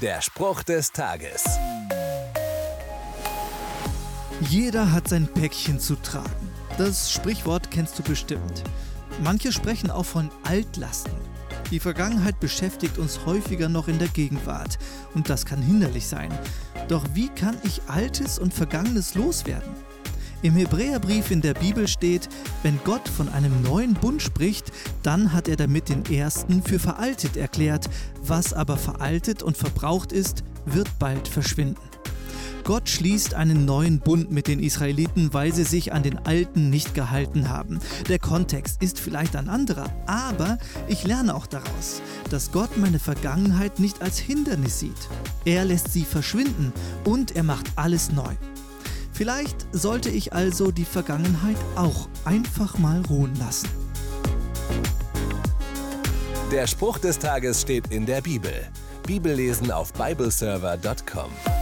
Der Spruch des Tages. Jeder hat sein Päckchen zu tragen. Das Sprichwort kennst du bestimmt. Manche sprechen auch von Altlasten. Die Vergangenheit beschäftigt uns häufiger noch in der Gegenwart und das kann hinderlich sein. Doch wie kann ich Altes und Vergangenes loswerden? Im Hebräerbrief in der Bibel steht, wenn Gott von einem neuen Bund spricht, dann hat er damit den ersten für veraltet erklärt. Was aber veraltet und verbraucht ist, wird bald verschwinden. Gott schließt einen neuen Bund mit den Israeliten, weil sie sich an den alten nicht gehalten haben. Der Kontext ist vielleicht ein anderer, aber ich lerne auch daraus, dass Gott meine Vergangenheit nicht als Hindernis sieht. Er lässt sie verschwinden und er macht alles neu. Vielleicht sollte ich also die Vergangenheit auch einfach mal ruhen lassen. Der Spruch des Tages steht in der Bibel. Bibellesen auf bibleserver.com.